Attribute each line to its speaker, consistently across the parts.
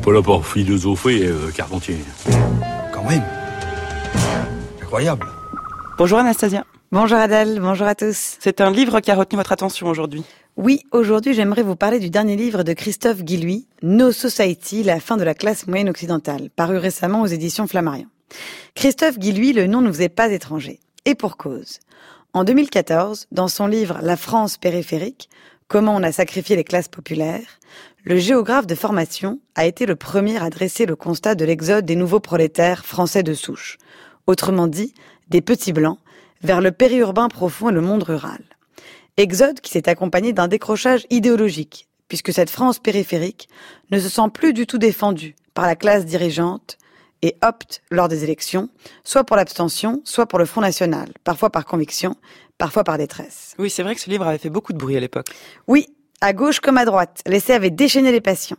Speaker 1: pas là pour philosopher, euh, Carpentier.
Speaker 2: Quand même. Incroyable.
Speaker 3: Bonjour Anastasia.
Speaker 4: Bonjour Adèle, bonjour à tous.
Speaker 3: C'est un livre qui a retenu votre attention aujourd'hui.
Speaker 4: Oui, aujourd'hui j'aimerais vous parler du dernier livre de Christophe Guilluy, No Society, la fin de la classe moyenne occidentale, paru récemment aux éditions Flammarion. Christophe Guilluy, le nom ne vous est pas étranger. Et pour cause. En 2014, dans son livre La France périphérique, Comment on a sacrifié les classes populaires, le géographe de formation a été le premier à dresser le constat de l'exode des nouveaux prolétaires français de souche, autrement dit, des petits blancs, vers le périurbain profond et le monde rural. Exode qui s'est accompagné d'un décrochage idéologique, puisque cette France périphérique ne se sent plus du tout défendue par la classe dirigeante et opte lors des élections, soit pour l'abstention, soit pour le Front National, parfois par conviction, parfois par détresse.
Speaker 3: Oui, c'est vrai que ce livre avait fait beaucoup de bruit à l'époque.
Speaker 4: Oui, à gauche comme à droite, l'essai avait déchaîné les passions.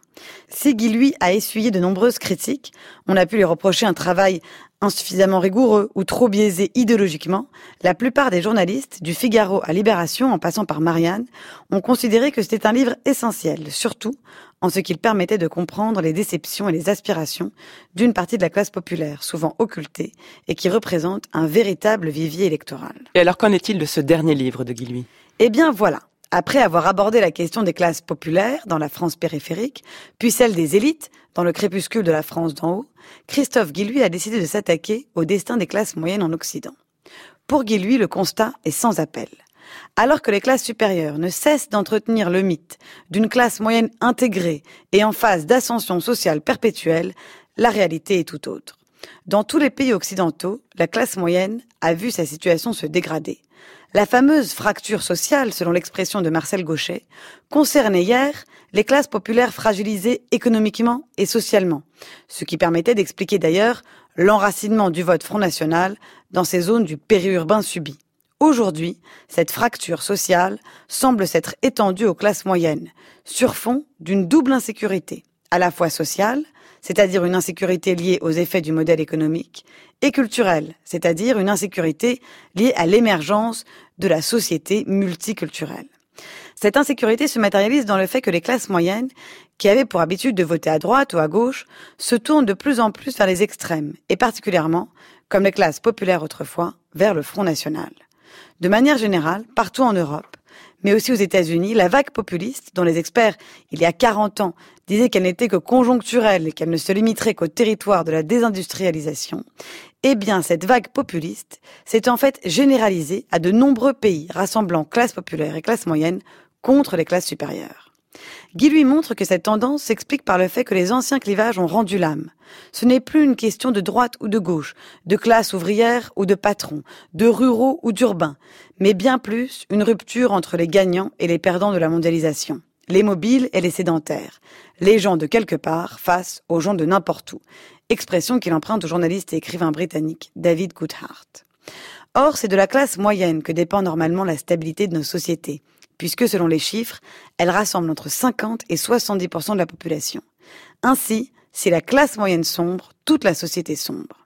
Speaker 4: Si Guy, lui, a essuyé de nombreuses critiques, on a pu lui reprocher un travail insuffisamment rigoureux ou trop biaisé idéologiquement, la plupart des journalistes, du Figaro à Libération en passant par Marianne, ont considéré que c'était un livre essentiel, surtout en ce qu'il permettait de comprendre les déceptions et les aspirations d'une partie de la classe populaire, souvent occultée, et qui représente un véritable vivier électoral.
Speaker 3: Et alors qu'en est-il de ce dernier livre de Guy
Speaker 4: Eh bien voilà, après avoir abordé la question des classes populaires dans la France périphérique, puis celle des élites dans le crépuscule de la France d'en haut, Christophe Guilluy a décidé de s'attaquer au destin des classes moyennes en Occident. Pour Guilluy, le constat est sans appel. Alors que les classes supérieures ne cessent d'entretenir le mythe d'une classe moyenne intégrée et en phase d'ascension sociale perpétuelle, la réalité est tout autre. Dans tous les pays occidentaux, la classe moyenne a vu sa situation se dégrader. La fameuse fracture sociale, selon l'expression de Marcel Gauchet, concernait hier les classes populaires fragilisées économiquement et socialement, ce qui permettait d'expliquer d'ailleurs l'enracinement du vote Front National dans ces zones du périurbain subi. Aujourd'hui, cette fracture sociale semble s'être étendue aux classes moyennes, sur fond d'une double insécurité, à la fois sociale, c'est-à-dire une insécurité liée aux effets du modèle économique, et culturelle, c'est-à-dire une insécurité liée à l'émergence de la société multiculturelle. Cette insécurité se matérialise dans le fait que les classes moyennes, qui avaient pour habitude de voter à droite ou à gauche, se tournent de plus en plus vers les extrêmes, et particulièrement, comme les classes populaires autrefois, vers le Front National. De manière générale, partout en Europe, mais aussi aux États-Unis, la vague populiste, dont les experts, il y a 40 ans, disaient qu'elle n'était que conjoncturelle et qu'elle ne se limiterait qu'au territoire de la désindustrialisation, eh bien, cette vague populiste s'est en fait généralisée à de nombreux pays rassemblant classe populaire et classe moyenne contre les classes supérieures. Guy lui montre que cette tendance s'explique par le fait que les anciens clivages ont rendu l'âme. Ce n'est plus une question de droite ou de gauche, de classe ouvrière ou de patron, de ruraux ou d'urbains, mais bien plus une rupture entre les gagnants et les perdants de la mondialisation, les mobiles et les sédentaires, les gens de quelque part face aux gens de n'importe où, expression qu'il emprunte au journaliste et écrivain britannique David Coulthard. Or, c'est de la classe moyenne que dépend normalement la stabilité de nos sociétés, puisque selon les chiffres, elle rassemble entre 50 et 70% de la population. Ainsi, si la classe moyenne sombre, toute la société sombre.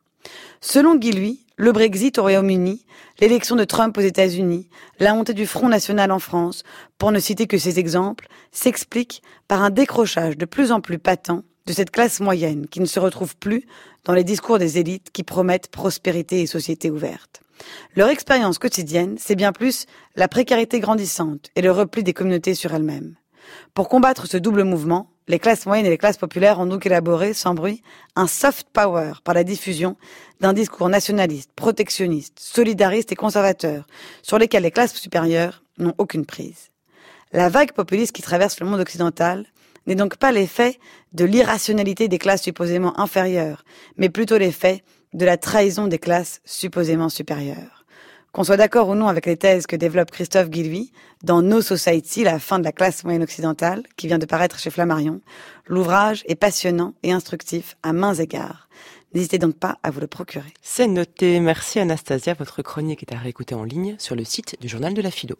Speaker 4: Selon Guy le Brexit au Royaume-Uni, l'élection de Trump aux États-Unis, la montée du Front National en France, pour ne citer que ces exemples, s'expliquent par un décrochage de plus en plus patent de cette classe moyenne qui ne se retrouve plus dans les discours des élites qui promettent prospérité et société ouverte. Leur expérience quotidienne, c'est bien plus la précarité grandissante et le repli des communautés sur elles-mêmes. Pour combattre ce double mouvement, les classes moyennes et les classes populaires ont donc élaboré, sans bruit, un soft power par la diffusion d'un discours nationaliste, protectionniste, solidariste et conservateur, sur lesquels les classes supérieures n'ont aucune prise. La vague populiste qui traverse le monde occidental n'est donc pas l'effet de l'irrationalité des classes supposément inférieures, mais plutôt l'effet de la trahison des classes supposément supérieures. Qu'on soit d'accord ou non avec les thèses que développe Christophe Guilluy dans No Society, la fin de la classe moyenne occidentale, qui vient de paraître chez Flammarion, l'ouvrage est passionnant et instructif à mains égards. N'hésitez donc pas à vous le procurer.
Speaker 3: C'est noté. Merci Anastasia. Votre chronique est à réécouter en ligne sur le site du Journal de la Philo.